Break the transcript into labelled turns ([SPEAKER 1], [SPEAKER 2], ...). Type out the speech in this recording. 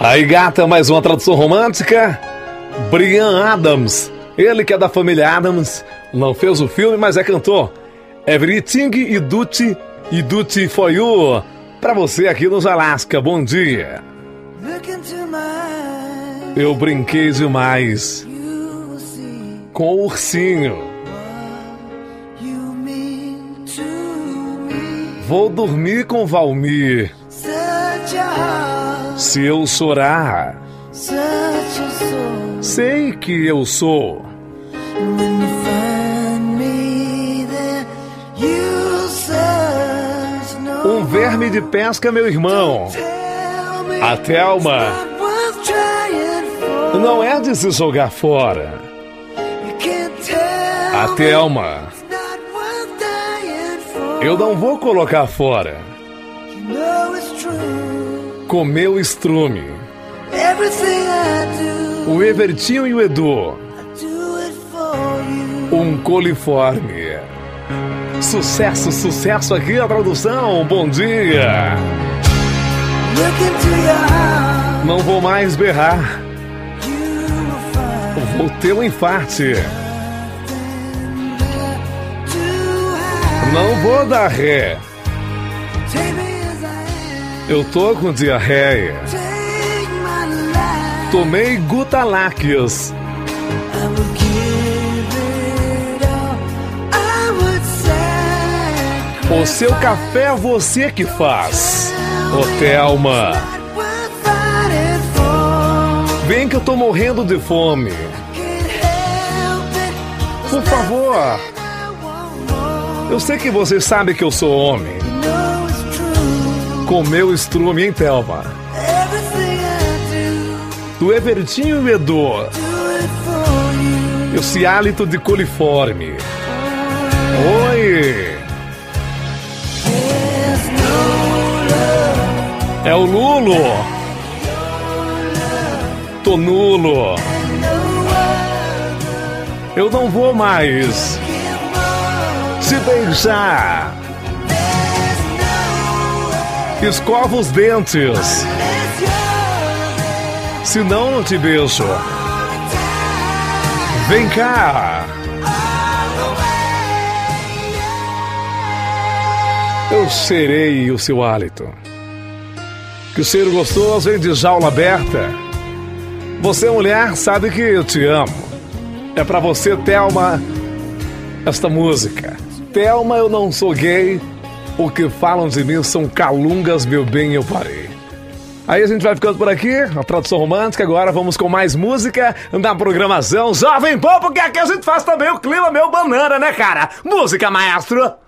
[SPEAKER 1] Aí, gata, mais uma tradução romântica. Brian Adams. Ele que é da família Adams, não fez o filme, mas é cantor. Everything e Duty e Duty for You. Pra você aqui nos Alasca, bom dia. Eu brinquei demais com o ursinho. Vou dormir com Valmir. Se eu chorar, sei que eu sou. Um verme de pesca, meu irmão. A Thelma não é de se jogar fora. A Thelma eu não vou colocar fora. Comeu estrume. O Evertinho e o Edu. Um coliforme. Sucesso, sucesso aqui a tradução. Bom dia. Não vou mais berrar. Vou ter um infarte. Não vou dar ré. Eu tô com diarreia. Tomei Gutalax. O seu café é você que faz. Ô Thelma. Vem que eu tô morrendo de fome. Por favor. Eu sei que você sabe que eu sou homem. Comeu estrume, hein, Thelma? Do Evertinho e Edu. Esse hálito de coliforme. Oi! É o Lulo! Tô nulo! Eu não vou mais! te beijar. Escova os dentes. Se não, te beijo. Vem cá. Eu serei o seu hálito. Que cheiro gostoso, hein, de jaula aberta. Você, mulher, sabe que eu te amo. É pra você, Thelma, esta música. Thelma, eu não sou gay. O que falam de mim são calungas, meu bem, eu parei. Aí a gente vai ficando por aqui, a tradução romântica. Agora vamos com mais música na programação Jovem Pô, porque aqui a gente faz também o clima meu banana, né, cara? Música, maestro!